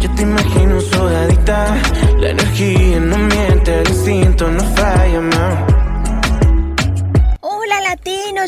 Yo te imagino sudadita, la energía no miente, el instinto no falla, más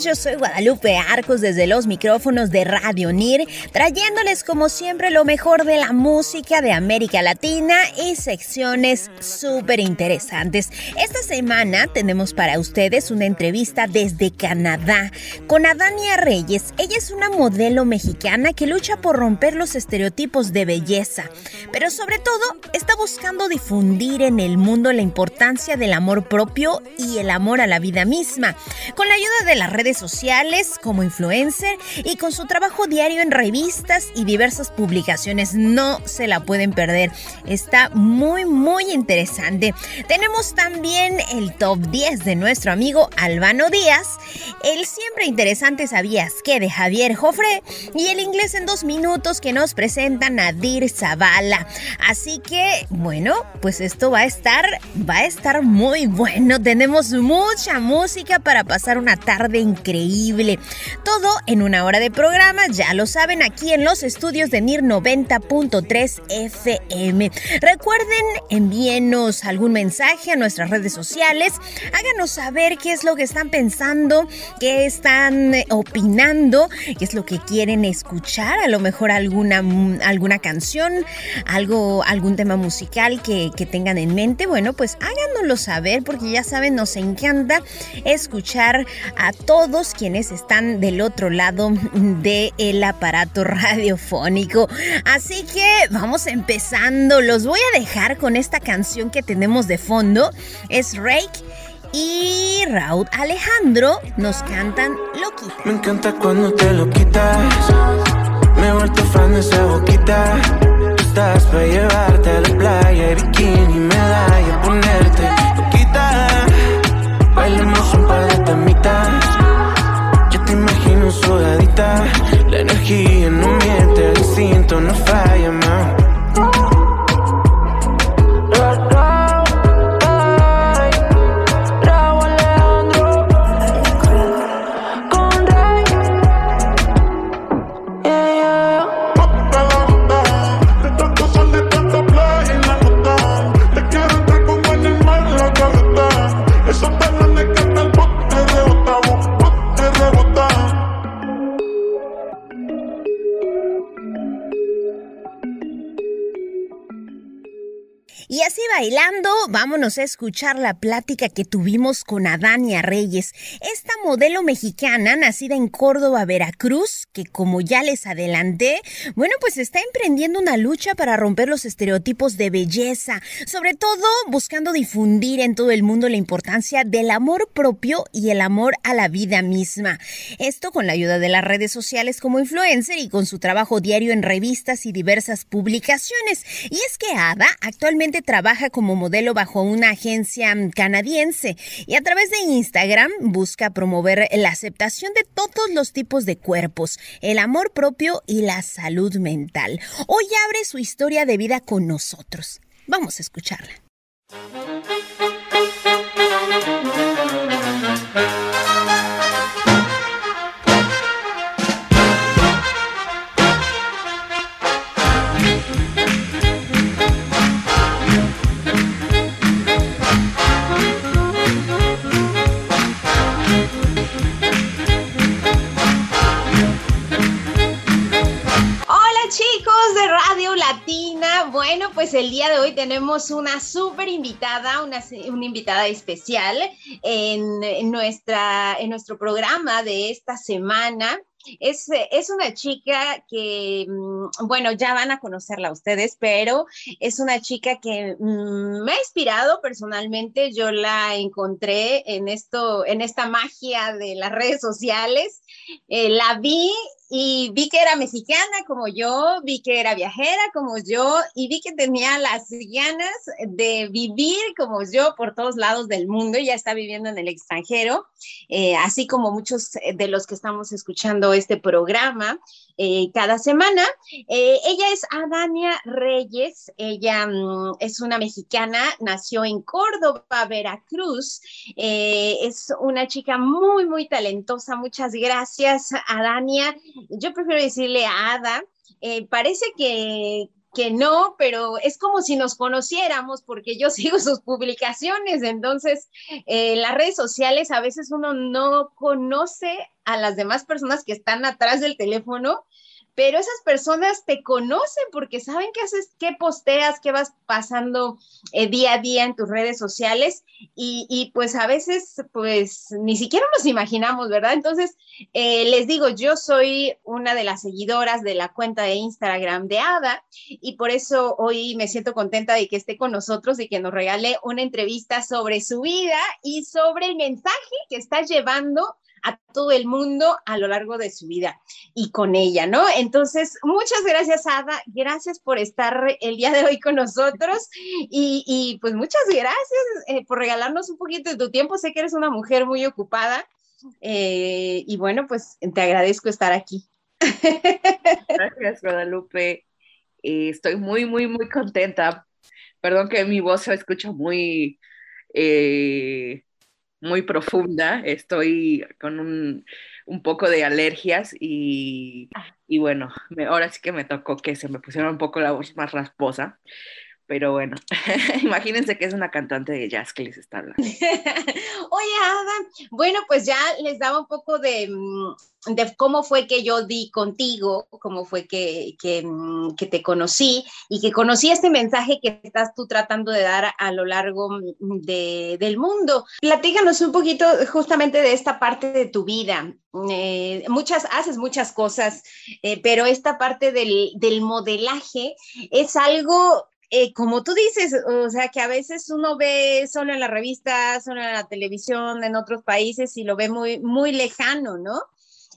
soy Guadalupe Arcos desde los micrófonos de Radio NIR, trayéndoles como siempre lo mejor de la música de América Latina y secciones súper interesantes. Esta semana tenemos para ustedes una entrevista desde Canadá con Adania Reyes. Ella es una modelo mexicana que lucha por romper los estereotipos de belleza, pero sobre todo está buscando difundir en el mundo la importancia del amor propio y el amor a la vida misma. Con la ayuda de las redes sociales, sociales como influencer y con su trabajo diario en revistas y diversas publicaciones. No se la pueden perder. Está muy, muy interesante. Tenemos también el top 10 de nuestro amigo Albano Díaz, el siempre interesante Sabías que de Javier Jofre y el inglés en dos minutos que nos presenta Nadir Zavala. Así que, bueno, pues esto va a estar, va a estar muy bueno. Tenemos mucha música para pasar una tarde increíble todo en una hora de programa, ya lo saben, aquí en los estudios de NIR 90.3 FM. Recuerden, envíenos algún mensaje a nuestras redes sociales, háganos saber qué es lo que están pensando, qué están eh, opinando, qué es lo que quieren escuchar, a lo mejor alguna, mm, alguna canción, algo, algún tema musical que, que tengan en mente. Bueno, pues háganoslo saber porque ya saben, nos encanta escuchar a todos quienes están del otro lado del aparato radiofónico. Así que vamos empezando. Los voy a dejar con esta canción que tenemos de fondo. Es Rake y Raúl Alejandro nos cantan Loquita. Me encanta cuando te lo quitas. Me he vuelto fan de esa boquita. Estás para llevarte a la playa, bikini, medalla, ponerte La energía no miente, el instinto no falla, más bailando, vámonos a escuchar la plática que tuvimos con Adania Reyes, esta modelo mexicana nacida en Córdoba, Veracruz, que como ya les adelanté, bueno, pues está emprendiendo una lucha para romper los estereotipos de belleza, sobre todo buscando difundir en todo el mundo la importancia del amor propio y el amor a la vida misma. Esto con la ayuda de las redes sociales como influencer y con su trabajo diario en revistas y diversas publicaciones. Y es que Ada actualmente Actualmente como modelo bajo una agencia canadiense y a través de Instagram busca promover la aceptación de todos los tipos de cuerpos, el amor propio y la salud mental. Hoy abre su historia de vida con nosotros. Vamos a escucharla. Una súper invitada, una, una, invitada especial en, nuestra, en nuestro programa de esta semana. Es, es, una chica que, mm, bueno, ya van a conocerla ustedes, pero es una chica que mm, me ha inspirado personalmente. Yo la encontré en esto, en esta magia de las redes sociales. Eh, la vi y vi que era mexicana como yo, vi que era viajera como yo y vi que tenía las ganas de vivir como yo por todos lados del mundo. ya está viviendo en el extranjero, eh, así como muchos de los que estamos escuchando este programa eh, cada semana. Eh, ella es Adania Reyes, ella mm, es una mexicana, nació en Córdoba, Veracruz, es una chica muy, muy talentosa. Muchas gracias, Adania yo prefiero decirle a Ada, eh, parece que, que no, pero es como si nos conociéramos porque yo sigo sus publicaciones, entonces eh, las redes sociales a veces uno no conoce a las demás personas que están atrás del teléfono pero esas personas te conocen porque saben qué haces, qué posteas, qué vas pasando eh, día a día en tus redes sociales y, pues a veces pues ni siquiera nos imaginamos, ¿verdad? Entonces, eh, les digo, yo soy una de las seguidoras de la cuenta de Instagram de Ada y por eso hoy me siento contenta de que esté con nosotros y que nos regale una entrevista sobre su vida y sobre el mensaje que está llevando a todo el mundo a lo largo de su vida y con ella, ¿no? Entonces, muchas gracias, Ada. Gracias por estar el día de hoy con nosotros y, pues muchas gracias eh, por regalarnos un poquito de tu tiempo. Sé que eres una mujer muy ocupada eh, y bueno, pues te agradezco estar aquí. Gracias, Guadalupe. Eh, estoy muy, muy, muy contenta. Perdón que mi voz se escucha muy muy profunda, estoy con un, poco de alergias y, y bueno, ahora sí que me tocó que se me pusiera un poco la voz más rasposa, pero bueno, imagínense que es una cantante de jazz que les está hablando. Oye, Ada, bueno, pues ya les daba un poco de, mm, de cómo fue que yo di contigo, cómo fue que, que, mm, que, te conocí y que conocí este mensaje que estás tú tratando de dar a lo largo mm, de, del mundo. Platícanos un poquito justamente de esta parte de tu vida. Eh, muchas, haces muchas cosas, eh, pero esta parte del, del modelaje es algo eh, como tú dices, o sea, que a veces uno ve solo en la revista, solo en la televisión, en otros países y lo ve muy, muy lejano, ¿no?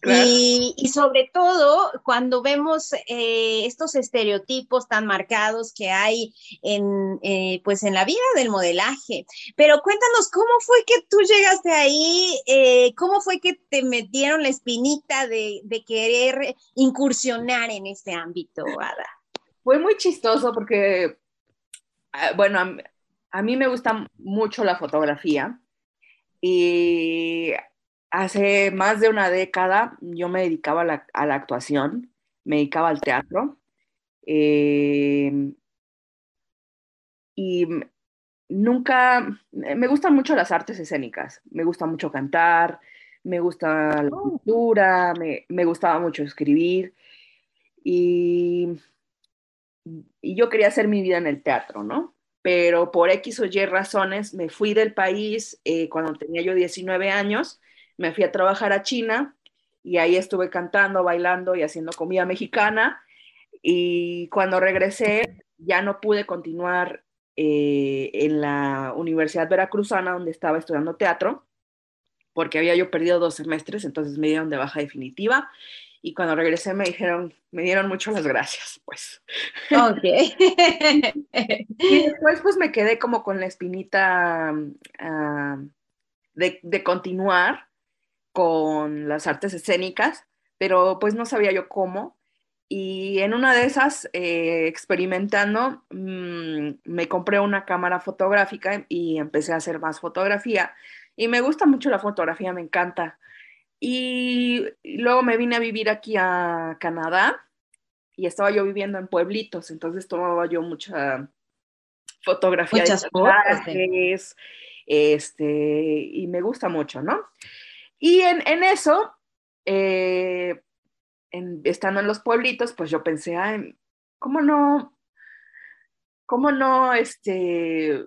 Y, sobre todo cuando vemos eh, estos estereotipos tan marcados que hay en, eh, pues en la vida del modelaje. Pero cuéntanos, ¿cómo fue que tú llegaste ahí? ¿Cómo fue que te metieron la espinita de, de querer incursionar en este ámbito, Ada? Fue muy chistoso porque bueno, a, mí me gusta mucho la fotografía y hace más de una década yo me dedicaba a la, actuación, me dedicaba al teatro eh, y nunca, me gustan mucho las artes escénicas, me gusta mucho cantar, me gusta la oh. cultura, me, me gustaba mucho escribir y y yo quería hacer mi vida en el teatro, ¿no? Pero por X o Y razones me fui del país eh, cuando tenía yo 19 años, me fui a trabajar a China y ahí estuve cantando, bailando y haciendo comida mexicana. Y cuando regresé ya no pude continuar eh, en la Universidad Veracruzana donde estaba estudiando teatro porque había yo perdido dos semestres, entonces me dieron de baja definitiva y cuando regresé me dijeron, me dieron mucho las gracias, pues. Ok. y después pues me quedé como con la espinita ah, de, de, continuar con las artes escénicas, pero pues no sabía yo cómo. Y en una de esas, eh, experimentando, mmm, me compré una cámara fotográfica y empecé a hacer más fotografía. Y me gusta mucho la fotografía, me encanta. Y luego me vine a vivir aquí a Canadá y estaba yo viviendo en pueblitos, entonces tomaba yo mucha fotografía Muchas de paisajes, este, y me gusta mucho, ¿no? Y en, en eso, eh, en- estando en los pueblitos, pues yo pensé, ay, ¿cómo no? ¿Cómo no, este,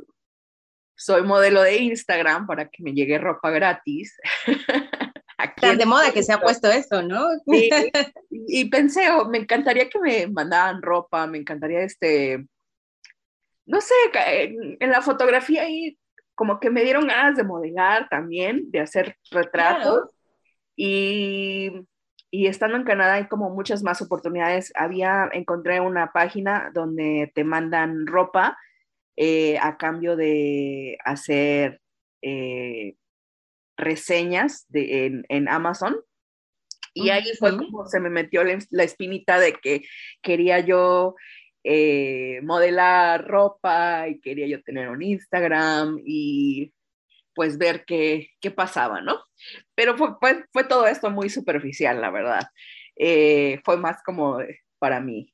soy modelo de Instagram para que me llegue ropa gratis? Tan de moda que se ha puesto eso, ¿no? Sí, y pensé, oh, me encantaría que me mandaran ropa, me encantaría este, no sé, en, en la fotografía ahí como que me dieron ganas de modelar también, de hacer retratos. Y, y estando en Canadá hay como muchas más oportunidades. Había, encontré una página donde te mandan ropa eh, a cambio de hacer eh, reseñas de, en, en Amazon. Y ahí fue como se me metió la, la espinita de que quería yo eh, modelar ropa y quería yo tener un Instagram y pues ver qué, qué pasaba, ¿no? Pero fue, fue, fue todo esto muy superficial, la verdad. Eh, fue más como para mí,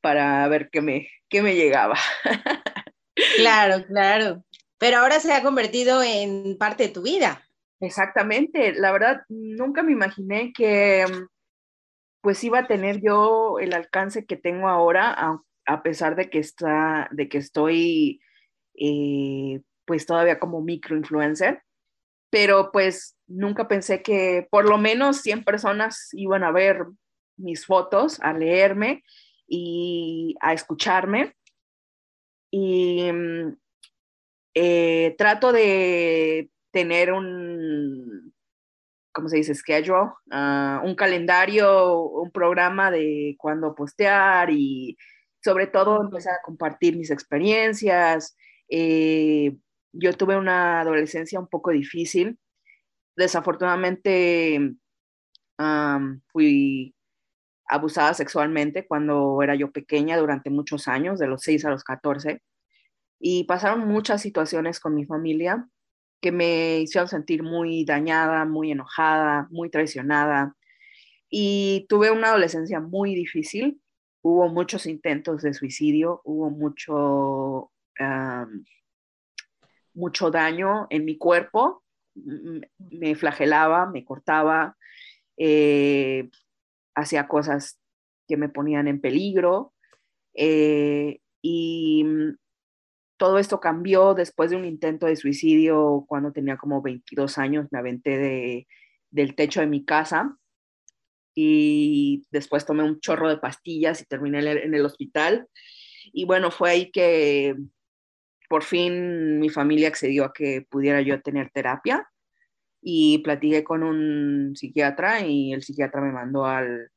para ver qué me, qué me llegaba. Claro, claro. Pero ahora se ha convertido en parte de tu vida. Exactamente, la verdad, nunca me imaginé que mm, pues iba a tener yo el alcance que tengo ahora, a, pesar de que, está, de que estoy eh, pues todavía como microinfluencer, pero pues nunca pensé que por lo menos 100 personas iban a ver mis fotos, a leerme y a escucharme. Y mm, eh, trato de tener un, ¿cómo se dice? Schedule, ah, un calendario, un programa de cuándo postear y sobre todo empezar a compartir mis experiencias. Eh, yo tuve una adolescencia un poco difícil. Desafortunadamente am, fui abusada sexualmente cuando era yo pequeña durante muchos años, de los 6 a los 14. Y pasaron muchas situaciones con mi familia que me hicieron sentir muy dañada, muy enojada, muy traicionada. Y tuve una adolescencia muy difícil. Hubo muchos intentos de suicidio, hubo mucho, mucho daño en mi cuerpo. Me flagelaba, me cortaba, eh, hacía cosas que me ponían en peligro. eh, y todo esto cambió después de un intento de suicidio cuando tenía como 22 años. Me aventé de, del techo de mi casa y después tomé un chorro de pastillas y terminé en el, hospital. Y bueno, fue ahí que por fin mi familia accedió a que pudiera yo tener terapia y platiqué con un psiquiatra y el psiquiatra me mandó al,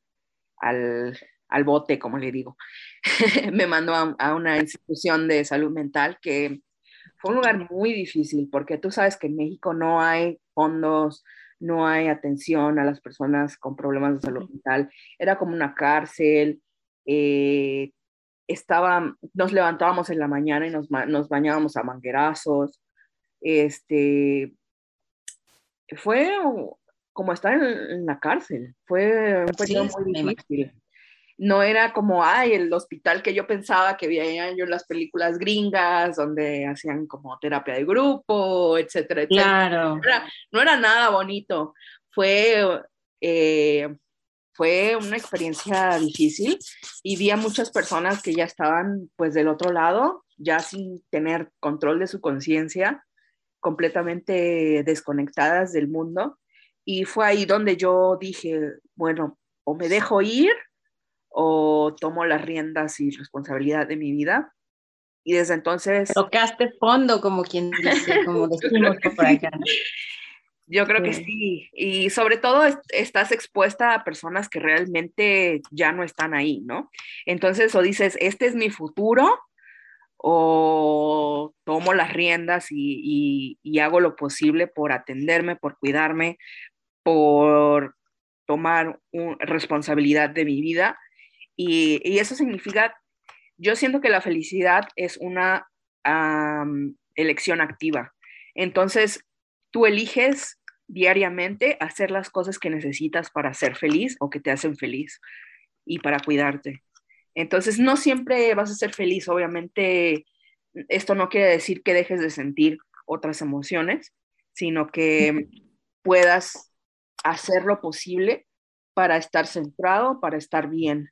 al, al bote, como le digo. me mandó a, a una institución de salud mental que fue un lugar muy difícil porque tú sabes que en México no hay fondos, no hay atención a las personas con problemas de salud mental. Era como una cárcel. eh, estaba, nos levantábamos en la mañana y nos, nos bañábamos a manguerazos. Este, fue como estar en, en la cárcel. Fue un periodo Sí, muy difícil. No era como, ay, el hospital que yo pensaba que veía yo en las películas gringas, donde hacían como terapia de grupo, etcétera, etcétera Claro. no era, no era nada bonito. Fue, eh, fue una experiencia difícil y vi a muchas personas que ya estaban pues del otro lado, ya sin tener control de su conciencia, completamente desconectadas del mundo. Y fue ahí donde yo dije, bueno, o me dejo ir o tomo las riendas y responsabilidad de mi vida. Y desde entonces... Tocaste fondo, como quien dice, como decimos por acá. ¿no? Yo creo que sí. Y sobre todo estás expuesta a personas que realmente ya no están ahí, ¿no? Entonces, o dices, este es mi futuro, o tomo las riendas y, hago lo posible por atenderme, por cuidarme, por tomar responsabilidad de mi vida. Y, eso significa, yo siento que la felicidad es una elección activa. Entonces, tú eliges diariamente hacer las cosas que necesitas para ser feliz o que te hacen feliz y para cuidarte. Entonces, no siempre vas a ser feliz, obviamente esto no quiere decir que dejes de sentir otras emociones, sino que puedas hacer lo posible para estar centrado, para estar bien.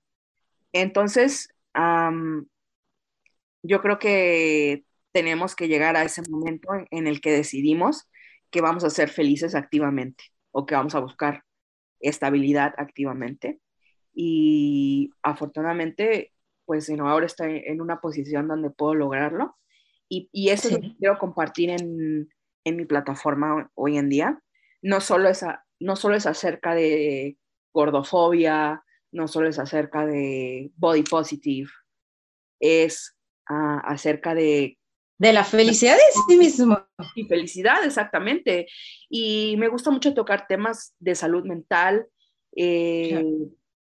Entonces, yo creo que tenemos que llegar a ese momento en el que decidimos que vamos a ser felices activamente o que vamos a buscar estabilidad activamente. Y afortunadamente, pues ahora estoy en una posición donde puedo lograrlo. Y, y eso es lo que quiero compartir en, en, mi plataforma hoy en día. No solo, es no solo es acerca de gordofobia, no solo es acerca de body positive, es ah, acerca de de la felicidad de sí mismo. Y felicidad, exactamente. Y me gusta mucho tocar temas de salud mental, eh,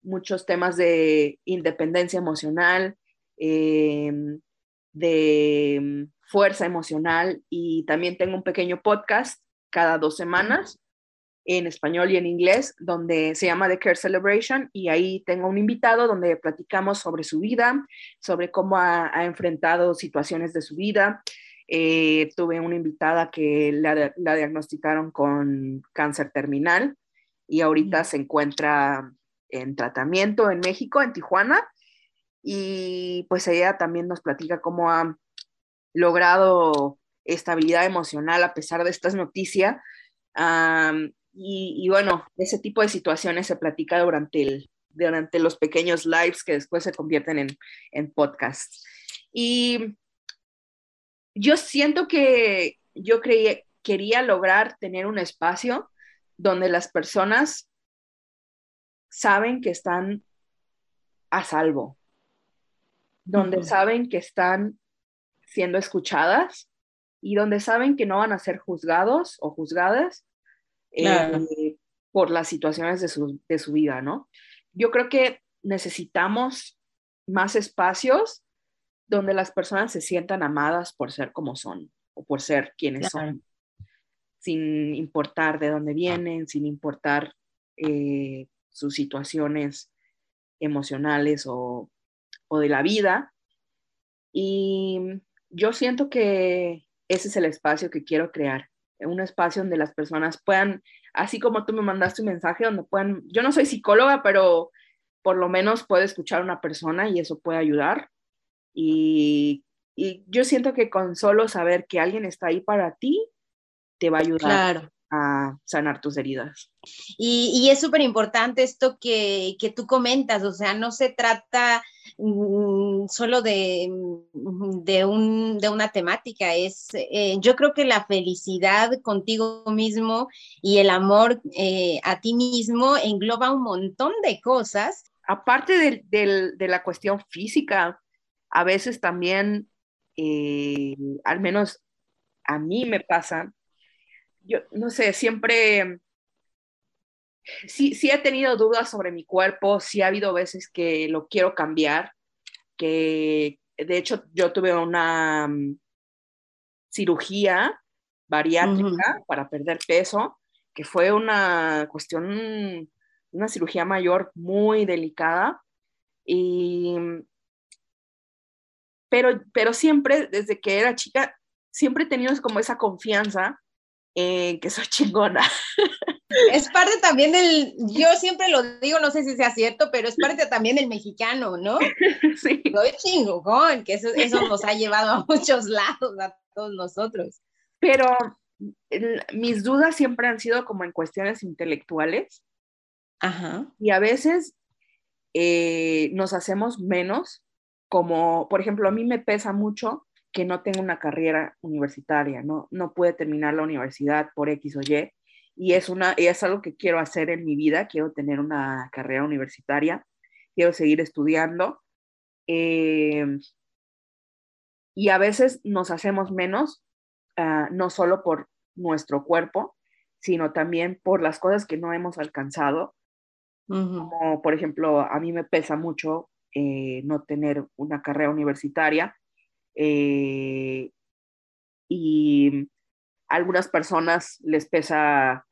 muchos temas de independencia emocional, em, de fuerza emocional y también tengo un pequeño podcast cada dos semanas en español y en inglés, donde se llama The Care Celebration y ahí tengo un invitado donde platicamos sobre su vida, sobre cómo ha, enfrentado situaciones de su vida. Eh, tuve una invitada que la, la, diagnosticaron con cáncer terminal y ahorita se encuentra en tratamiento en México, en Tijuana, y pues ella también nos platica cómo ha logrado estabilidad emocional a pesar de estas noticias. Y, bueno, ese tipo de situaciones se platica durante, el, durante los pequeños lives que después se convierten en, en podcasts. Y yo siento que yo creí, quería lograr tener un espacio donde las personas saben que están a salvo, donde saben que están siendo escuchadas y donde saben que no van a ser juzgados o juzgadas eh, por las situaciones de su, de su vida, ¿no? Yo creo que necesitamos más espacios donde las personas se sientan amadas por ser como son o por ser quienes son, sin importar de dónde vienen, sin importar eh, sus situaciones emocionales o, o, de la vida. Y yo siento que ese es el espacio que quiero crear, un espacio donde las personas puedan, así como tú me mandaste un mensaje, donde puedan, yo no soy psicóloga, pero por lo menos puedo escuchar a una persona y eso puede ayudar. Y, y yo siento que con solo saber que alguien está ahí para ti, te va a ayudar. Claro sanar tus heridas. Y, es súper importante esto que, que, tú comentas, o sea, no se trata mm, solo de, mm, de, un, de, una temática, es, eh, yo creo que la felicidad contigo mismo y el amor eh, a ti mismo engloba un montón de cosas. Aparte de la cuestión física, a veces también, eh, al menos a mí me pasa, yo no sé, siempre, sí, sí he tenido dudas sobre mi cuerpo, sí ha habido veces que lo quiero cambiar, que de hecho yo tuve una mm, cirugía bariátrica para perder peso, que fue una cuestión, una cirugía mayor muy delicada. Y pero, siempre, desde que era chica, siempre he tenido como esa confianza en que soy chingona. Es parte también del, yo siempre lo digo, no sé si sea cierto, pero es parte también del mexicano, ¿no? Sí. Soy chingón, que eso, eso nos ha llevado a muchos lados, a todos nosotros. Pero mis dudas siempre han sido como en cuestiones intelectuales. Ajá. Y a veces eh, nos hacemos menos como, por ejemplo, a mí me pesa mucho que no tenga una carrera universitaria, ¿no? No puede terminar la universidad por X o Y. y es, una, y es algo que quiero hacer en mi vida, quiero tener una carrera universitaria, quiero seguir estudiando. Eh, y a veces nos hacemos menos, uh, no solo por nuestro cuerpo, sino también por las cosas que no hemos alcanzado. Uh -huh. Como por ejemplo, a mí me pesa mucho eh, no tener una carrera universitaria eh, y a algunas personas les pesa,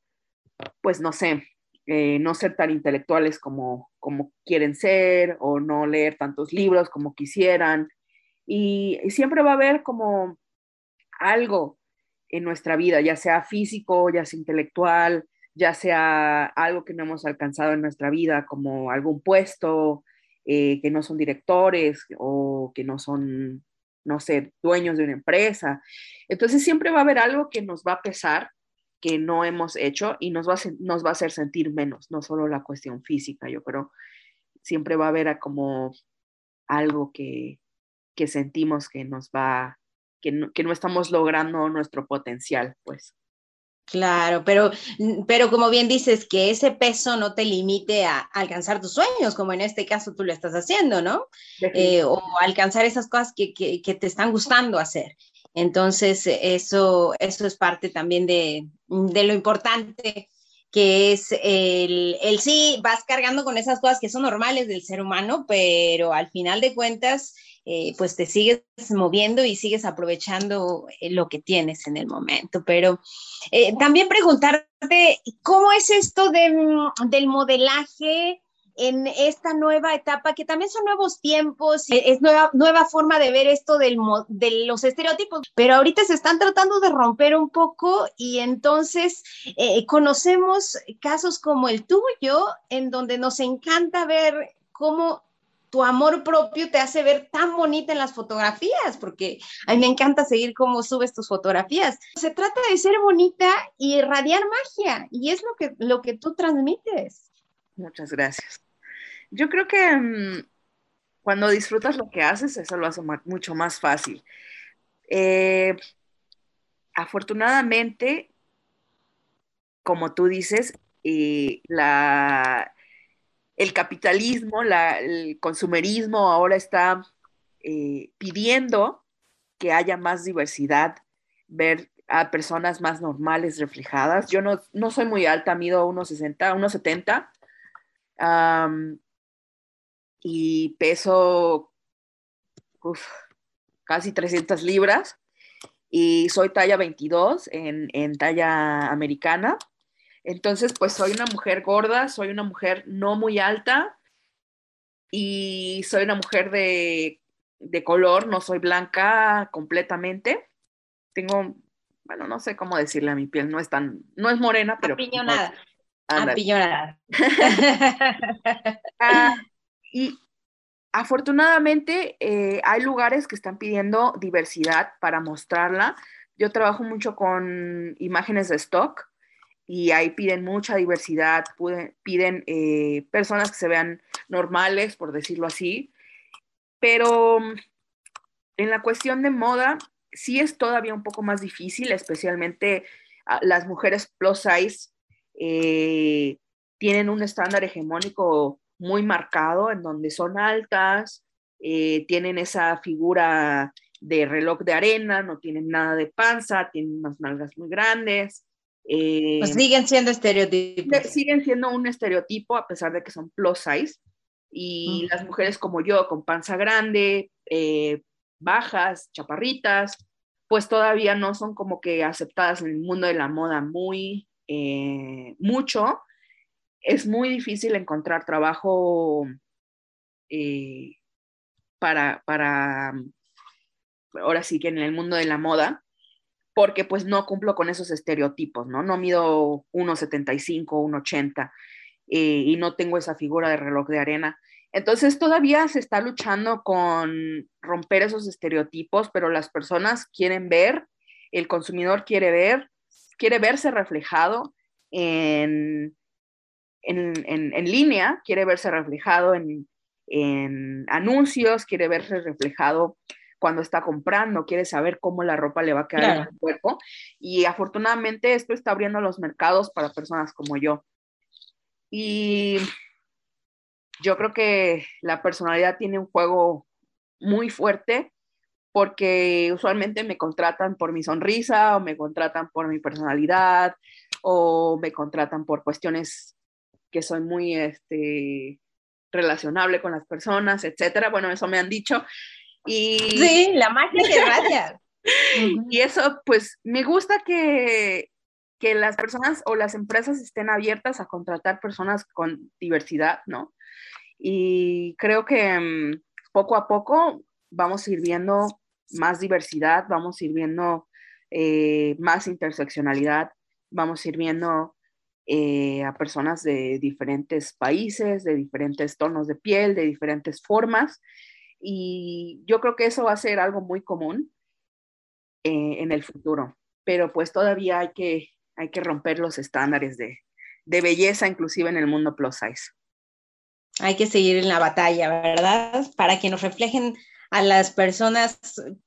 pues no sé, eh, no ser tan intelectuales como, como quieren ser o no leer tantos libros como quisieran. Y, y siempre va a haber como algo en nuestra vida, ya sea físico, ya sea intelectual, ya sea algo que no hemos alcanzado en nuestra vida, como algún puesto, eh, que no son directores o que no son, no sé, dueños de una empresa. Entonces siempre va a haber algo que nos va a pesar, que no hemos hecho y nos va a, nos va a hacer sentir menos, no solo la cuestión física, yo creo. Siempre va a haber como algo que, que sentimos que nos va que no, que no estamos logrando nuestro potencial, pues. Claro, pero, pero como bien dices, que ese peso no te limite a alcanzar tus sueños, como en este caso tú lo estás haciendo, ¿no? Eh, o alcanzar esas cosas que, que, que, te están gustando hacer. Entonces, eso, eso es parte también de, de lo importante que es el, el sí, vas cargando con esas cosas que son normales del ser humano, pero al final de cuentas, eh, pues te sigues moviendo y sigues aprovechando eh, lo que tienes en el momento. Pero eh, también preguntarte, ¿cómo es esto de, mm, del modelaje? en esta nueva etapa, que también son nuevos tiempos, es nueva, nueva forma de ver esto del, de los estereotipos, pero ahorita se están tratando de romper un poco y entonces conocemos casos como el tuyo, en donde nos encanta ver cómo tu amor propio te hace ver tan bonita en las fotografías, porque a mí me encanta seguir cómo subes tus fotografías. Se trata de ser bonita y irradiar magia, y es lo que, lo que tú transmites. Muchas gracias. Yo creo que um, cuando disfrutas lo que haces, eso lo hace mucho más fácil. Eh, afortunadamente, como tú dices, la, el capitalismo, el consumerismo ahora está eh, pidiendo que haya más diversidad, ver a personas más normales reflejadas. Yo no, no soy muy alta, mido 1,60, 1,70 um, y peso casi 300 libras y soy talla 22 en, en talla americana. Entonces, pues soy una mujer gorda, soy una mujer no muy alta y soy una mujer de, de color, no soy blanca completamente. Tengo, bueno, no sé cómo decirle a mi piel, no es tan, no es morena, pero... Apiñonada. Apiñonada. ah, y afortunadamente eh, hay lugares que están pidiendo diversidad para mostrarla. Yo trabajo mucho con imágenes de stock y ahí piden mucha diversidad, piden eh, personas que se vean normales, por decirlo así, pero en la cuestión de moda sí es todavía un poco más difícil, especialmente ah, las mujeres plus size eh, tienen un estándar hegemónico muy marcado en donde son altas, eh, tienen esa figura de reloj de arena, no tienen nada de panza, tienen unas nalgas muy grandes. Eh, pues siguen siendo estereotipos. Siguen siendo un estereotipo a pesar de que son plus size. Y uh -huh. las mujeres como yo, con panza grande, eh, bajas, chaparritas, pues todavía no son como que aceptadas en el mundo de la moda muy eh, mucho. Es muy difícil encontrar trabajo eh, para, para, ahora sí que en el mundo de la moda, porque pues no cumplo con esos estereotipos, ¿no? No mido 1,75, 1,80 eh, y no tengo esa figura de reloj de arena. Entonces todavía se está luchando con romper esos estereotipos, pero las personas quieren ver, el consumidor quiere ver, quiere verse reflejado en, en, en, en línea, quiere verse reflejado en, en anuncios, quiere verse reflejado cuando está comprando, quiere saber cómo la ropa le va a quedar en el cuerpo. Y afortunadamente esto está abriendo los mercados para personas como yo. Y yo creo que la personalidad tiene un juego muy fuerte porque usualmente me contratan por mi sonrisa o me contratan por mi personalidad o me contratan por cuestiones que soy muy este, relacionable con las personas, etcétera. Bueno, eso me han dicho. Y, sí, la magia que raya. y eso, pues, me gusta que, que las personas o las empresas estén abiertas a contratar personas con diversidad, ¿no? Y creo que mm, poco a poco vamos a ir viendo más diversidad, vamos a ir viendo eh, más interseccionalidad, vamos a ir viendo eh, a personas de diferentes países, de diferentes tonos de piel, de diferentes formas. Y yo creo que eso va a ser algo muy común eh, en el futuro, pero pues todavía hay que, hay que romper los estándares de, de belleza, inclusive en el mundo plus size. Hay que seguir en la batalla, ¿verdad? Para que nos reflejen a las personas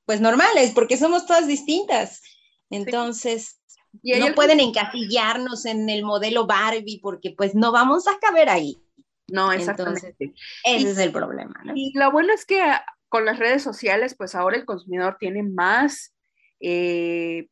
pues normales, porque somos todas distintas. Entonces, no pueden encasillarnos en el modelo Barbie porque pues no vamos a caber ahí. No, exactamente. ese es el problema. Y lo bueno es que con las redes sociales, pues ahora el consumidor tiene más eh,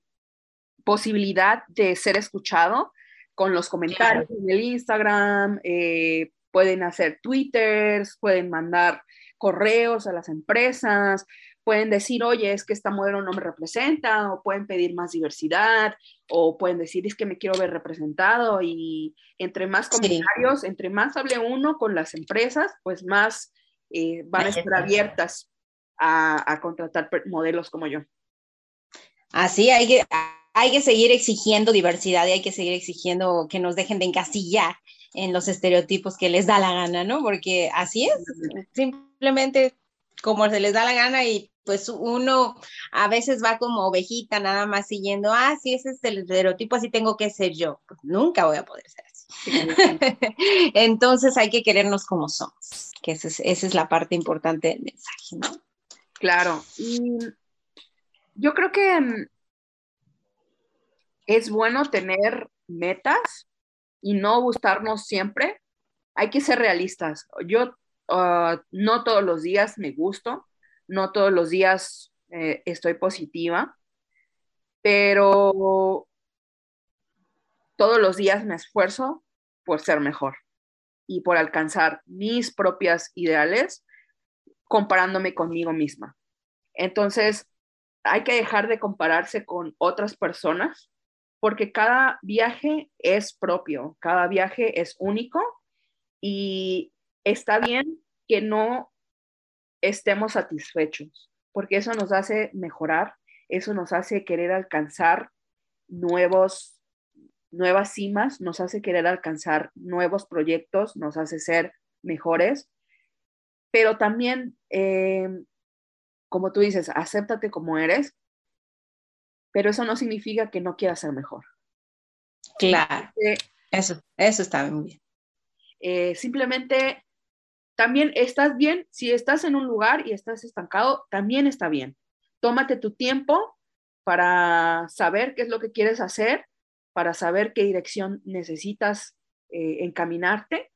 posibilidad de ser escuchado con los comentarios en el Instagram, eh, pueden hacer twitters, pueden mandar correos a las empresas, pueden decir, oye, es que esta modelo no me representa, o pueden pedir más diversidad, o pueden decir, es que me quiero ver representado, y entre más comentarios, entre más hable uno con las empresas, pues más eh, van a estar abiertas a, contratar modelos como yo. Así, hay que, hay que seguir exigiendo diversidad y hay que seguir exigiendo que nos dejen de encasillar en los estereotipos que les da la gana, ¿no? Porque así es, simplemente como se les da la gana y pues uno a veces va como ovejita nada más siguiendo, ah, sí, ese es el estereotipo, así tengo que ser yo. Pues nunca voy a poder ser así. Entonces hay que querernos como somos, que esa es, esa es la parte importante del mensaje, ¿no? Claro. Y yo creo que mm, es bueno tener metas y no gustarnos siempre. Hay que ser realistas. Yo Ah, no todos los días me gusto, no todos los días eh, estoy positiva, pero todos los días me esfuerzo por ser mejor y por alcanzar mis propias ideales comparándome conmigo misma. Entonces, hay que dejar de compararse con otras personas porque cada viaje es propio, cada viaje es único y está bien que no estemos satisfechos, porque eso nos hace mejorar, eso nos hace querer alcanzar nuevos, nuevas cimas, nos hace querer alcanzar nuevos proyectos, nos hace ser mejores, pero también, eh, como tú dices, acéptate como eres, pero eso no significa que no quieras ser mejor. Claro, eso, eso está muy bien. Eh, simplemente también estás bien, si estás en un lugar y estás estancado, también está bien. Tómate tu tiempo para saber qué es lo que quieres hacer, para saber qué dirección necesitas eh, encaminarte.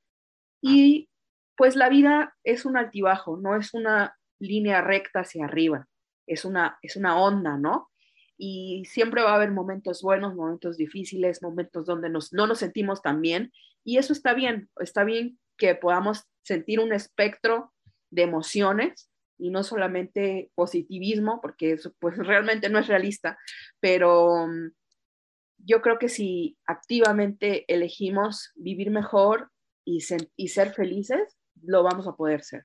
Y pues la vida es un altibajo, no es una línea recta hacia arriba, es una, es una onda, ¿no? Y siempre va a haber momentos buenos, momentos difíciles, momentos donde nos, no nos sentimos tan bien. Y eso está bien, está bien que podamos sentir un espectro de emociones y no solamente positivismo, porque eso pues realmente no es realista, pero mm, yo creo que si activamente elegimos vivir mejor y, y ser felices, lo vamos a poder ser.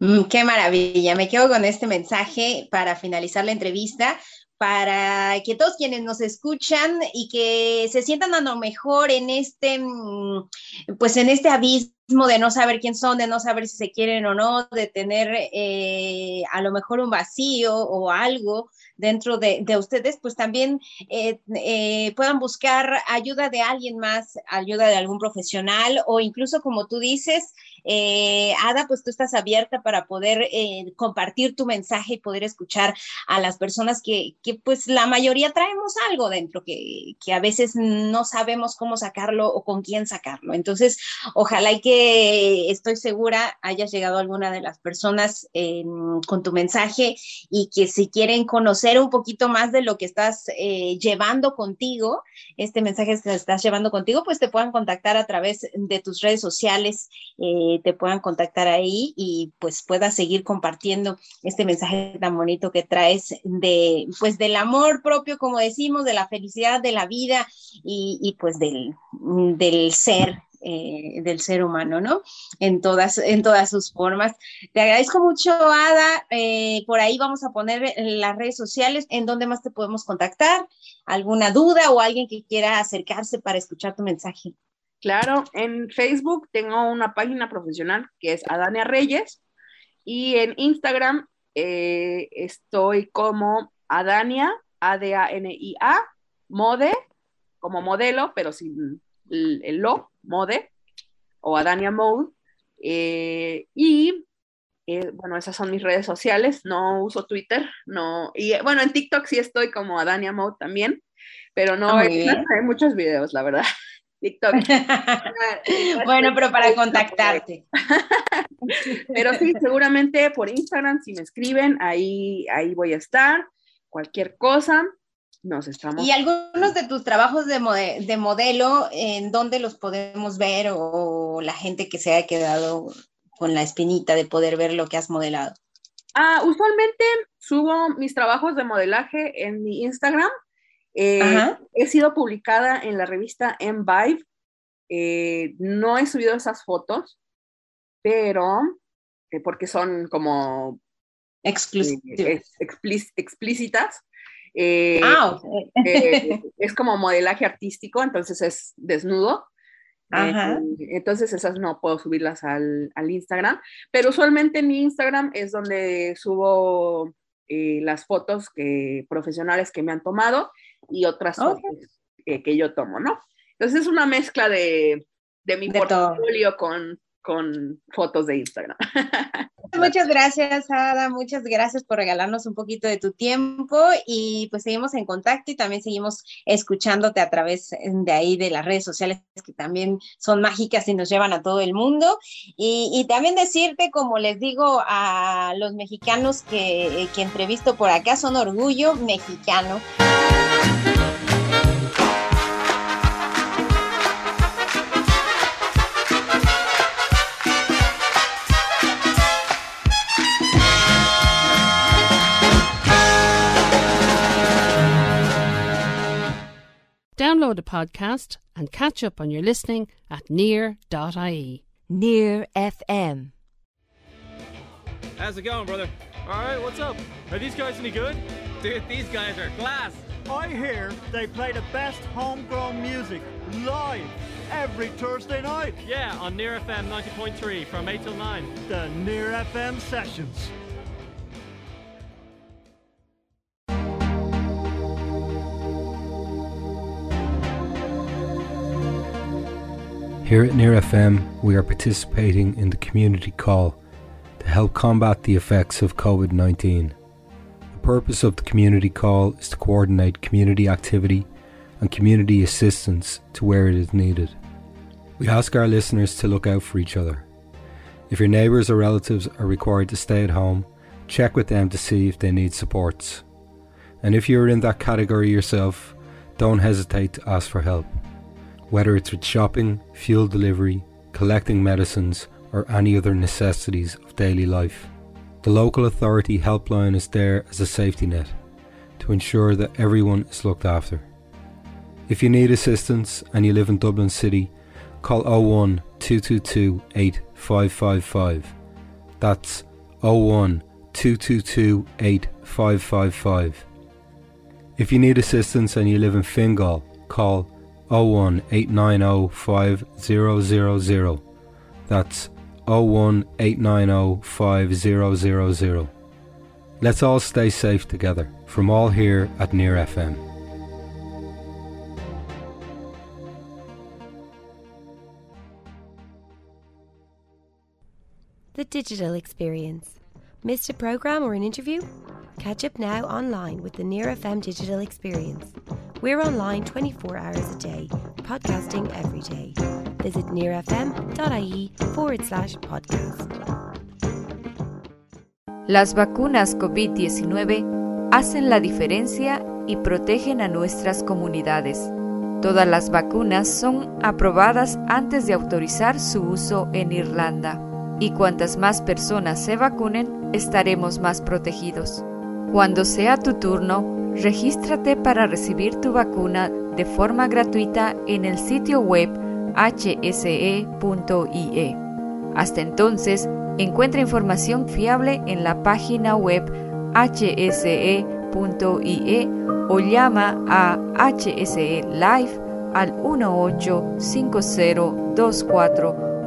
Mm, qué maravilla. Me quedo con este mensaje para finalizar la entrevista para que todos quienes nos escuchan y que se sientan a lo mejor en este, mm, pues en este abismo de no saber quién son, de no saber si se quieren o no, de tener eh, a lo mejor un vacío o algo dentro de, ustedes, pues también eh, eh, puedan buscar ayuda de alguien más, ayuda de algún profesional o incluso como tú dices, Ada, pues tú estás abierta para poder compartir tu mensaje y poder escuchar a las personas que, que pues la mayoría traemos algo dentro, que, que, a veces no sabemos cómo sacarlo o con quién sacarlo. Entonces, ojalá y que estoy segura hayas llegado alguna de las personas con tu mensaje y que si quieren conocer un poquito más de lo que estás eh, llevando contigo, este mensaje que estás llevando contigo, pues te puedan contactar a través de tus redes sociales. Eh, te puedan contactar ahí y pues puedas seguir compartiendo este mensaje tan bonito que traes de pues del amor propio, como decimos, de la felicidad de la vida y, pues del, del ser eh, del ser humano, ¿no? En todas, en todas sus formas. Te agradezco mucho, Ada. Eh, por ahí vamos a poner las redes sociales en donde más te podemos contactar. ¿Alguna duda o alguien que quiera acercarse para escuchar tu mensaje? Claro, en Facebook tengo una página profesional que es Adania Reyes y en Instagram eh, estoy como Adania, A-D-A-N-I-A, Mode, como modelo, pero sin el, lo, Mode, o Adania Mode. Eh, y eh, bueno, esas son mis redes sociales, no uso Twitter, no, y bueno, en TikTok sí estoy como Adania Mode también, pero no, ah, hay muchos videos, la verdad. TikTok. bueno, pero para contactarte. pero sí, seguramente por Instagram, si me escriben, ahí, ahí voy a estar. Cualquier cosa, nos estamos. ¿Y algunos de tus trabajos de, de modelo, en dónde los podemos ver o la gente que se haya quedado con la espinita de poder ver lo que has modelado? Ah, usualmente subo mis trabajos de modelaje en mi Instagram eh, he sido publicada en la revista M-Vibe. Eh, no he subido esas fotos, pero eh, porque son como explícitas. Ah, es como modelaje artístico, entonces es desnudo. entonces esas no puedo subirlas al, al, Instagram, pero usualmente en mi Instagram es donde subo las fotos que, profesionales que me han tomado y otras fotos que yo tomo, ¿no? Entonces es una mezcla de, de mi portfolio con, con fotos de Instagram. Muchas gracias, Ada. Muchas gracias por regalarnos un poquito de tu tiempo y pues seguimos en contacto y también seguimos escuchándote a través de ahí de las redes sociales que también son mágicas y nos llevan a todo el mundo. Y, y también decirte, como les digo a los mexicanos que, que entrevisto por acá, son orgullo mexicano. Download the podcast and catch up on your listening at near.ie. Near FM. How's it going, brother? All right, what's up? Are these guys any good? Dude, these guys are class. I hear they play the best homegrown music live every Thursday night. Yeah, on Near FM 90.3 from 8 till 9. The Near FM sessions. Here at Near FM, we are participating in the community call to help combat the effects of COVID 19. The purpose of the community call is to coordinate community activity and community assistance to where it is needed. We ask our listeners to look out for each other. If your neighbours or relatives are required to stay at home, check with them to see if they need supports. And if you're in that category yourself, don't hesitate to ask for help whether it's with shopping, fuel delivery, collecting medicines, or any other necessities of daily life. The local authority helpline is there as a safety net to ensure that everyone is looked after. If you need assistance and you live in Dublin City, call 01 222 8555. That's 01 222 8555. If you need assistance and you live in Fingal, call 01 890 5000. That's 018905000. Let's all stay safe together from all here at Near FM. The digital experience. Missed a program or an interview? Catch up now online with the Near FM digital experience. We're online 24 hours a day, podcasting every day. Visit nearfm.ie forward slash podcast. Las vacunas COVID-19 hacen la diferencia y protegen a nuestras comunidades. Todas las vacunas son aprobadas antes de autorizar su uso en Irlanda y cuantas más personas se vacunen, estaremos más protegidos. Cuando sea tu turno, regístrate para recibir tu vacuna de forma gratuita en el sitio web hse.ie. Hasta entonces, encuentra información fiable en la página web hse.ie o llama a HSE Live al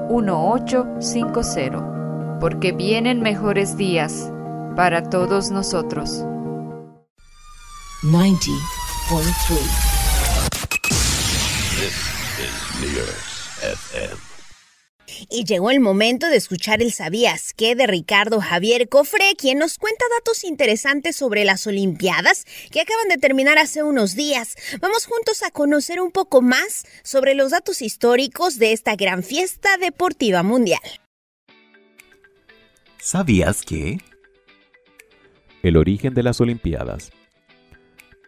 1850241850, porque vienen mejores días para todos nosotros. 90.3 Y llegó el momento de escuchar el Sabías qué de Ricardo Javier Cofre, quien nos cuenta datos interesantes sobre las Olimpiadas que acaban de terminar hace unos días. Vamos juntos a conocer un poco más sobre los datos históricos de esta gran fiesta deportiva mundial. ¿Sabías que? El origen de las Olimpiadas.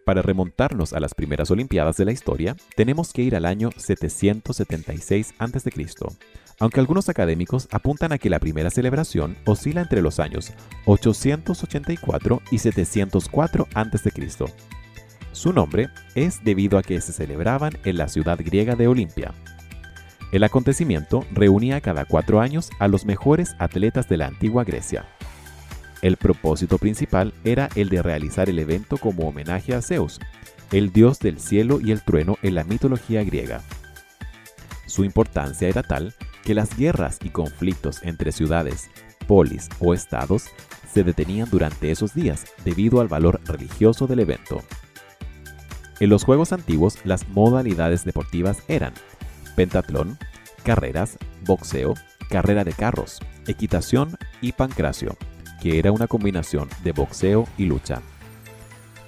Para remontarnos a las primeras Olimpiadas de la historia, tenemos que ir al año 776 a.C., aunque algunos académicos apuntan a que la primera celebración oscila entre los años 884 y 704 a.C. Su nombre es debido a que se celebraban en la ciudad griega de Olimpia. El acontecimiento reunía cada cuatro años a los mejores atletas de la antigua Grecia. El propósito principal era el de realizar el evento como homenaje a Zeus, el dios del cielo y el trueno en la mitología griega. Su importancia era tal que las guerras y conflictos entre ciudades, polis o estados se detenían durante esos días debido al valor religioso del evento. En los Juegos antiguos las modalidades deportivas eran pentatlón, carreras, boxeo, carrera de carros, equitación y pancracio, que era una combinación de boxeo y lucha.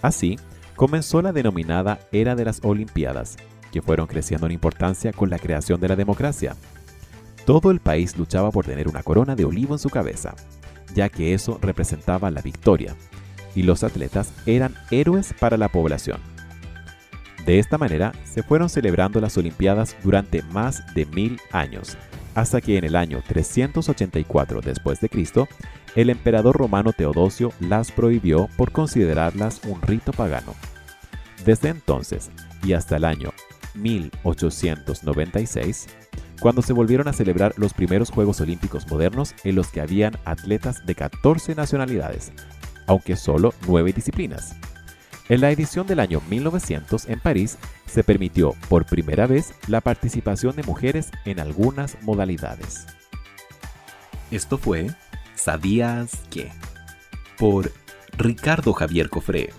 Así, comenzó la denominada Era de las Olimpiadas, que fueron creciendo en importancia con la creación de la democracia. Todo el país luchaba por tener una corona de olivo en su cabeza, ya que eso representaba la victoria, y los atletas eran héroes para la población. De esta manera se fueron celebrando las Olimpiadas durante más de mil años, hasta que en el año 384 después de Cristo, el emperador romano Teodosio las prohibió por considerarlas un rito pagano. Desde entonces y hasta el año 1896, cuando se volvieron a celebrar los primeros Juegos Olímpicos modernos en los que habían atletas de 14 nacionalidades, aunque solo 9 disciplinas. En la edición del año 1900 en París se permitió por primera vez la participación de mujeres en algunas modalidades. Esto fue ¿Sabías que? Por Ricardo Javier Cofré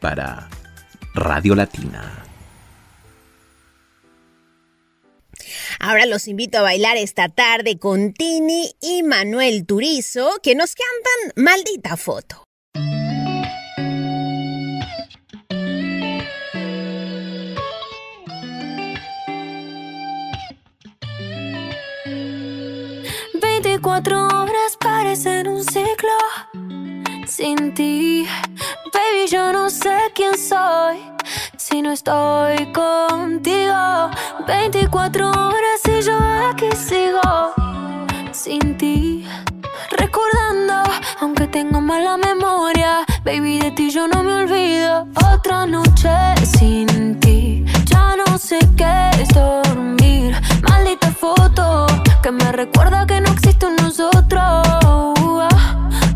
para Radio Latina. Ahora los invito a bailar esta tarde con Tini y Manuel Turizo que nos cantan Maldita Foto. Cuatro horas parecen un ciclo sin ti. Baby, yo no sé quién soy si no estoy contigo. 24 horas y yo aquí sigo sin ti. Recordando, aunque tengo mala memoria, baby, de ti yo no me olvido. Otra noche sin ti, ya no sé qué es dormir. Maldita foto que me recuerda que no existe un nosotros.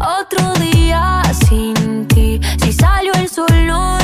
Otro día sin ti, si salió el sol no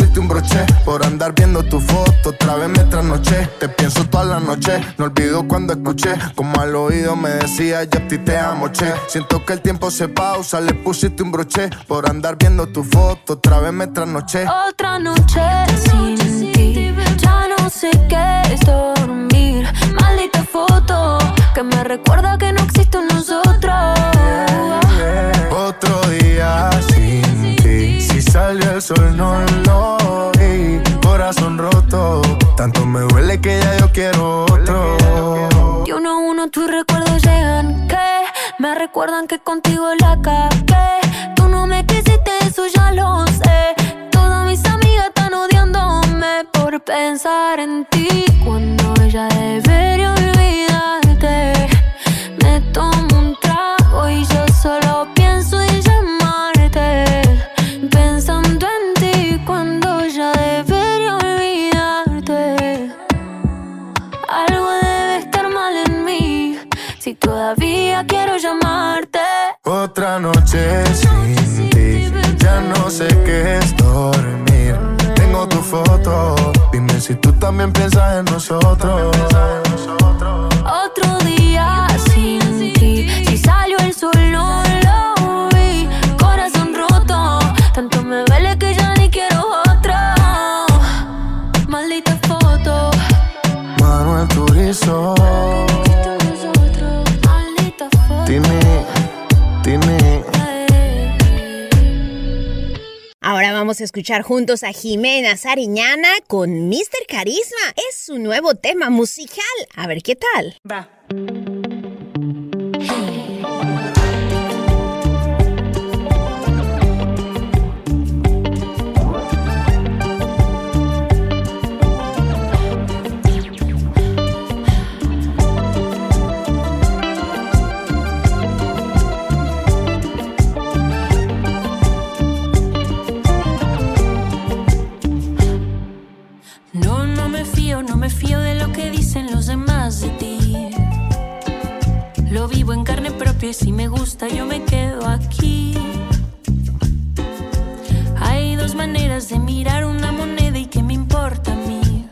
pusiste un broche. Por andar viendo tu foto, otra vez me trasnoché. Te pienso toda la noche, no olvido cuando escuché. Como al oído me decía, yo a ti te amo, che. Siento que el tiempo se pausa, le pusiste un broche. Por andar viendo tu foto, otra vez me trasnoché. Otra noche sin ti, ya no sé qué es dormir. Maldita foto que me recuerda que no existe un nosotros. Otro día sin ti, si salió el sol no lo vi. Corazón roto, tanto me duele que ya yo quiero otro. Y uno a uno tus recuerdos llegan que me recuerdan que contigo la cagué. Tú no me quisiste, eso ya lo sé. Todas mis amigas están odiándome por pensar en ti cuando ella debería Otra noche sin ti, ya no sé qué es dormir. Tengo tu foto, dime si tú también piensas en nosotros. Ahora vamos a escuchar juntos a Jimena Sariñana con Mr. Carisma. Es su nuevo tema musical. A ver qué tal. Va. Si me gusta yo me quedo aquí. Hay dos maneras de mirar una moneda y que me importa a mí.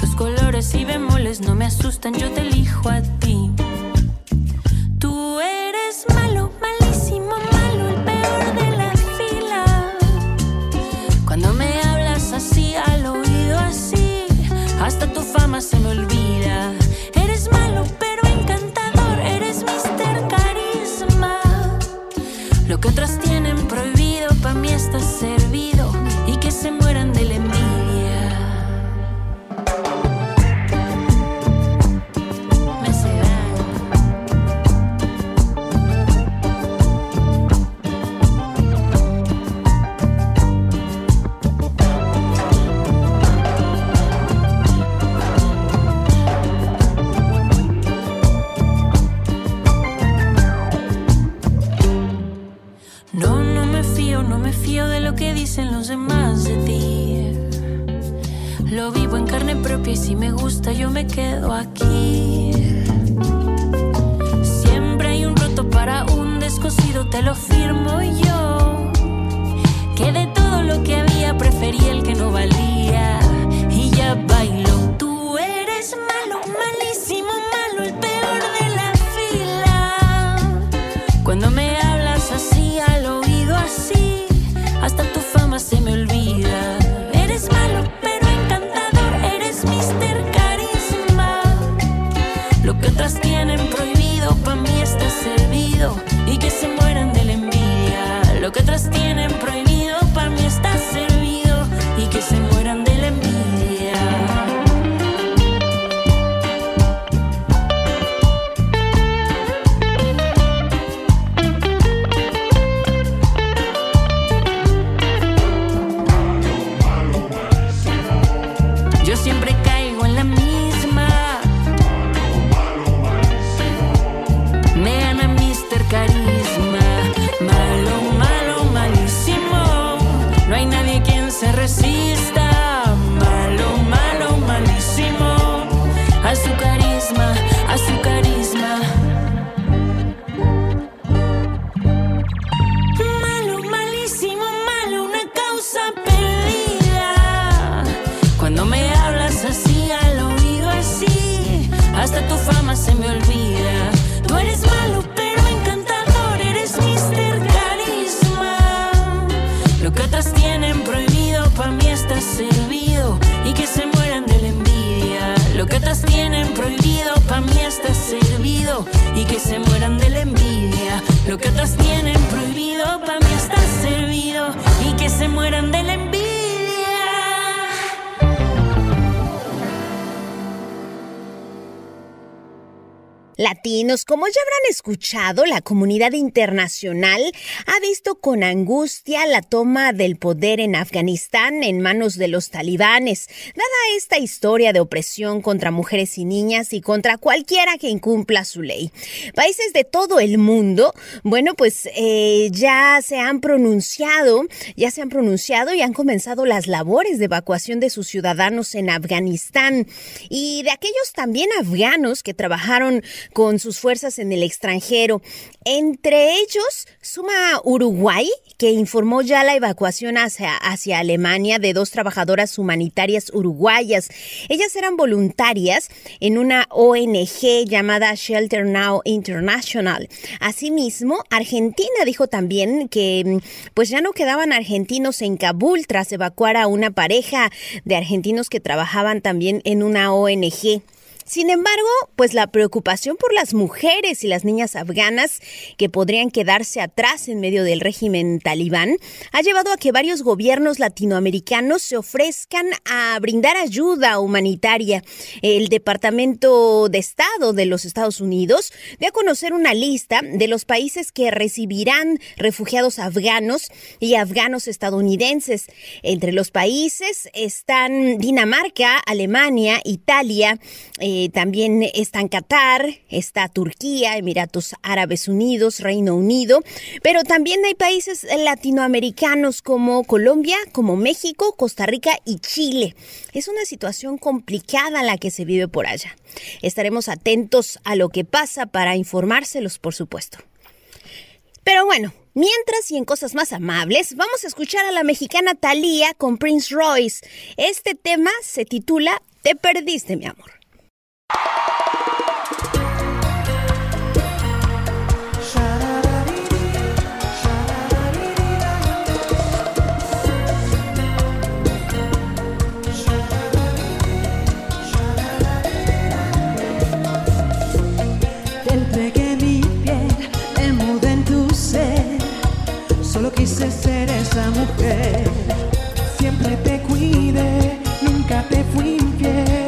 Tus colores y bemoles no me asustan, yo te elijo a ti. Me gusta yo me quedo aquí. Siempre hay un roto para un descosido, te lo firmo yo. Que de todo lo que había preferí el que no valía. Y ya bailo. Tú eres malo, malísimo, se mueran de la envidia. Lo que otras tienen prohibido, pa' mí está servido. Y que se mueran de la envidia. Latinos, como ya habrán escuchado, la comunidad internacional ha visto con angustia la toma del poder en Afganistán en manos de los talibanes, dada esta historia de opresión contra mujeres y niñas y contra cualquiera que incumpla su ley. Países de todo el mundo, bueno, pues eh, ya se han pronunciado, ya se han pronunciado y han comenzado las labores de evacuación de sus ciudadanos en Afganistán y de aquellos también afganos que trabajaron con sus fuerzas en el extranjero. Entre ellos suma Uruguay, que informó ya la evacuación hacia, hacia Alemania de dos trabajadoras humanitarias uruguayas. Ellas eran voluntarias en una ONG llamada Shelter Now International. Asimismo, Argentina dijo también que pues ya no quedaban argentinos en Kabul tras evacuar a una pareja de argentinos que trabajaban también en una ONG. Sin embargo, pues la preocupación por las mujeres y las niñas afganas que podrían quedarse atrás en medio del régimen talibán ha llevado a que varios gobiernos latinoamericanos se ofrezcan a brindar ayuda humanitaria. El Departamento de Estado de los Estados Unidos dio a conocer una lista de los países que recibirán refugiados afganos y afganos estadounidenses. Entre los países están Dinamarca, Alemania, Italia, eh, también están Qatar, está Turquía, Emiratos Árabes Unidos, Reino Unido, pero también hay países latinoamericanos como Colombia, como México, Costa Rica y Chile. Es una situación complicada la que se vive por allá. Estaremos atentos a lo que pasa para informárselos, por supuesto. Pero bueno, Mientras y en cosas más amables, vamos a escuchar a la mexicana Thalía con Prince Royce. Este tema se titula Te perdiste, mi amor. Mujer. Siempre te cuidé, nunca te fui infiel.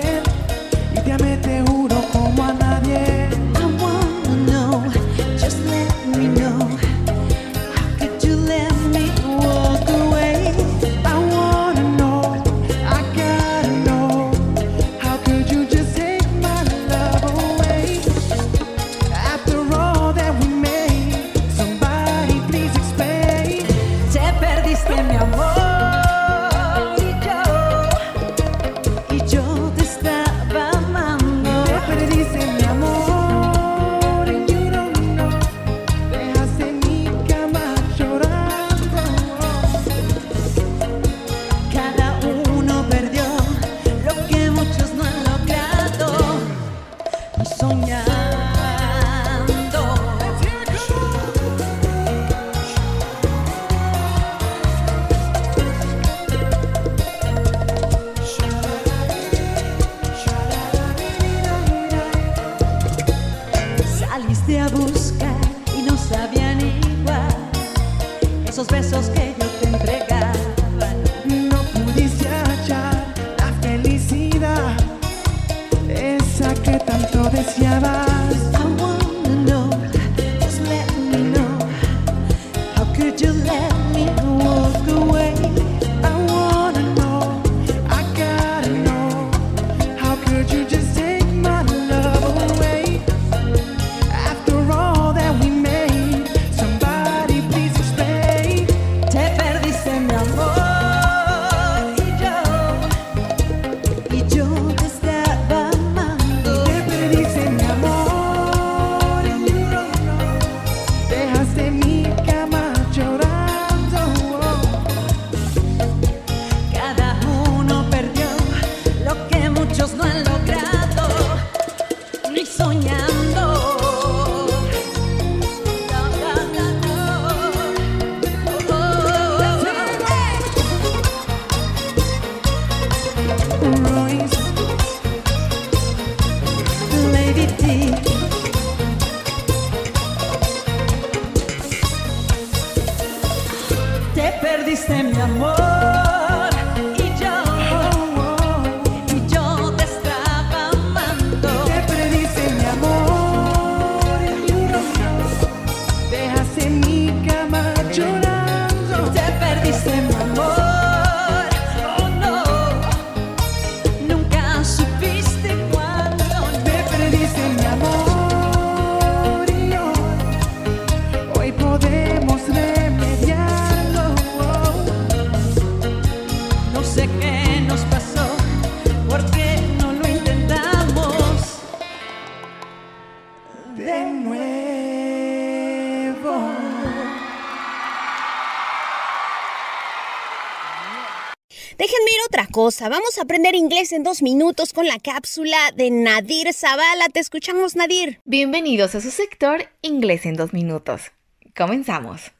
Vamos a aprender inglés en dos minutos con la cápsula de Nadir Zavala. Te escuchamos, Nadir. Bienvenidos a su sector Inglés en dos minutos. Comenzamos.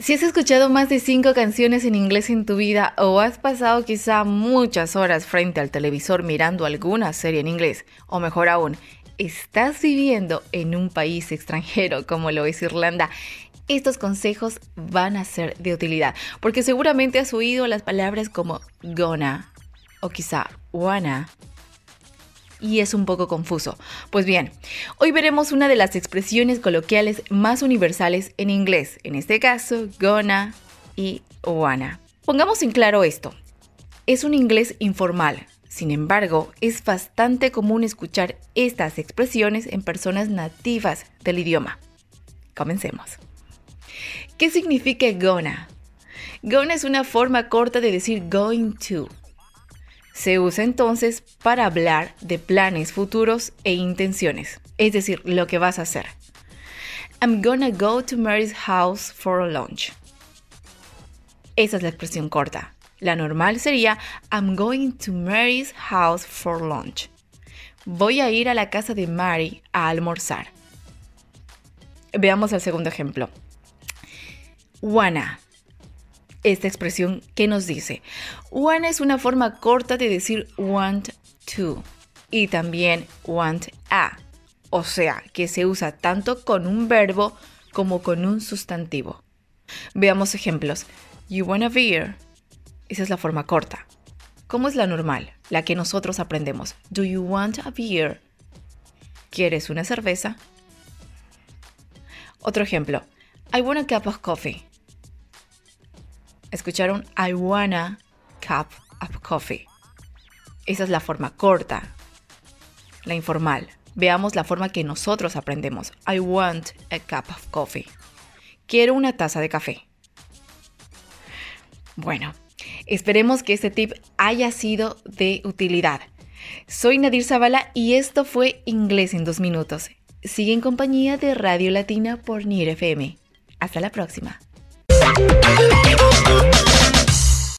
Si has escuchado más de cinco canciones en inglés en tu vida o has pasado quizá muchas horas frente al televisor mirando alguna serie en inglés, o mejor aún, estás viviendo en un país extranjero como lo es Irlanda, estos consejos van a ser de utilidad, porque seguramente has oído las palabras como gonna o quizá wanna y es un poco confuso. Pues bien, hoy veremos una de las expresiones coloquiales más universales en inglés, en este caso, gonna y wanna. Pongamos en claro esto. Es un inglés informal. Sin embargo, es bastante común escuchar estas expresiones en personas nativas del idioma. Comencemos. ¿Qué significa gonna? Gonna es una forma corta de decir going to. Se usa entonces para hablar de planes futuros e intenciones, es decir, lo que vas a hacer. I'm gonna go to Mary's house for lunch. Esa es la expresión corta. La normal sería I'm going to Mary's house for lunch. Voy a ir a la casa de Mary a almorzar. Veamos el segundo ejemplo. Wanna. Esta expresión que nos dice, wanna es una forma corta de decir want to y también want a, o sea, que se usa tanto con un verbo como con un sustantivo. Veamos ejemplos. You want a beer. Esa es la forma corta. ¿Cómo es la normal? La que nosotros aprendemos. Do you want a beer? ¿Quieres una cerveza? Otro ejemplo. I want a cup of coffee. Escucharon I wanna cup of coffee. Esa es la forma corta, la informal. Veamos la forma que nosotros aprendemos. I want a cup of coffee. Quiero una taza de café. Bueno, esperemos que este tip haya sido de utilidad. Soy Nadir Zavala y esto fue Inglés en dos minutos. Sigue en compañía de Radio Latina por NIR FM. Hasta la próxima.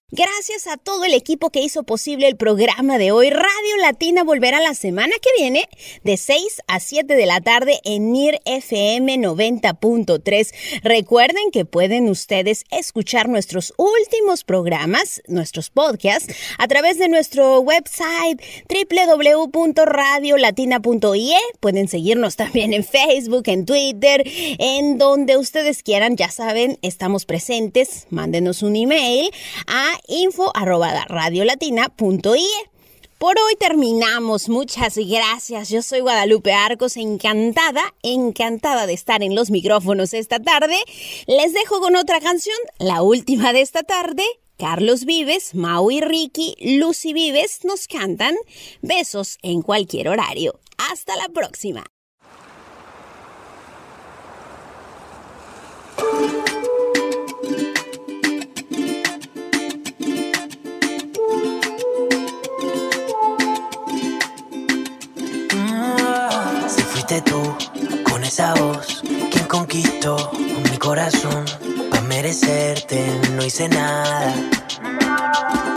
Gracias a todo el equipo que hizo posible el programa de hoy. Radio Latina volverá la semana que viene de 6 a 7 de la tarde en NIR FM 90.3. Recuerden que pueden ustedes escuchar nuestros últimos programas, nuestros podcasts, a través de nuestro website www.radiolatina.ie. Pueden seguirnos también en Facebook, en Twitter, en donde ustedes quieran. Ya saben, estamos presentes. Mándenos un email a info arroba radiolatina.ie. Por hoy terminamos. Muchas gracias. Yo soy Guadalupe Arcos, encantada, encantada de estar en los micrófonos esta tarde. Les dejo con otra canción, la última de esta tarde. Carlos Vives, Mau y Ricky, Lucy Vives nos cantan Besos en cualquier horario. Hasta la próxima. Tú, con esa voz, quien conquistó mi corazón, para merecerte no hice nada.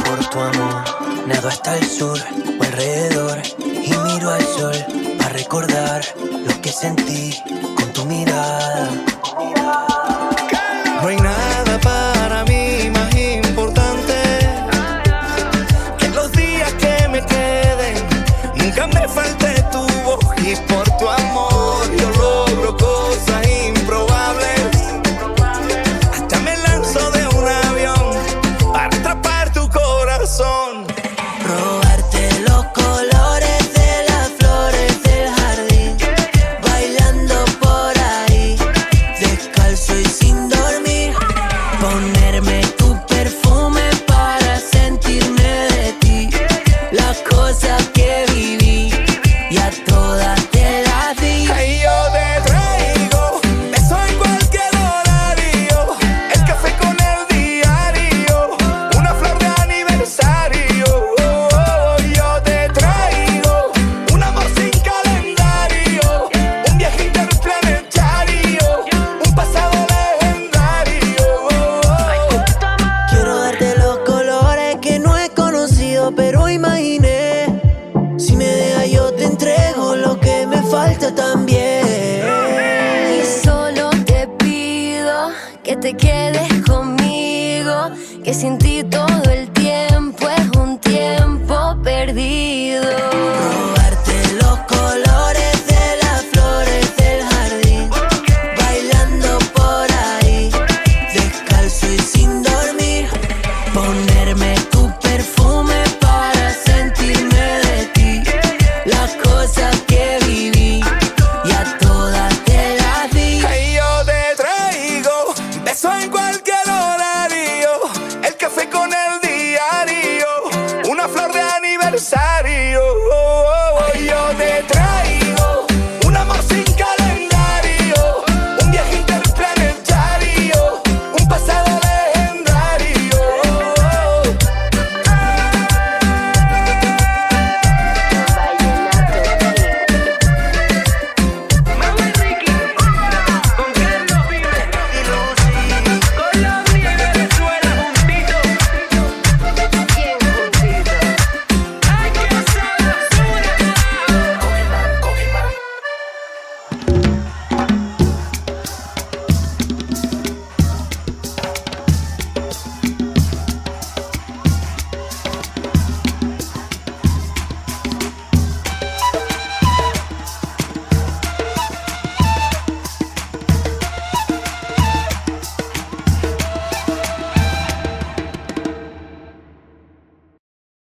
por tu amor. Nado hasta el sur o alrededor y miro al sol para recordar lo que sentí con tu mirada.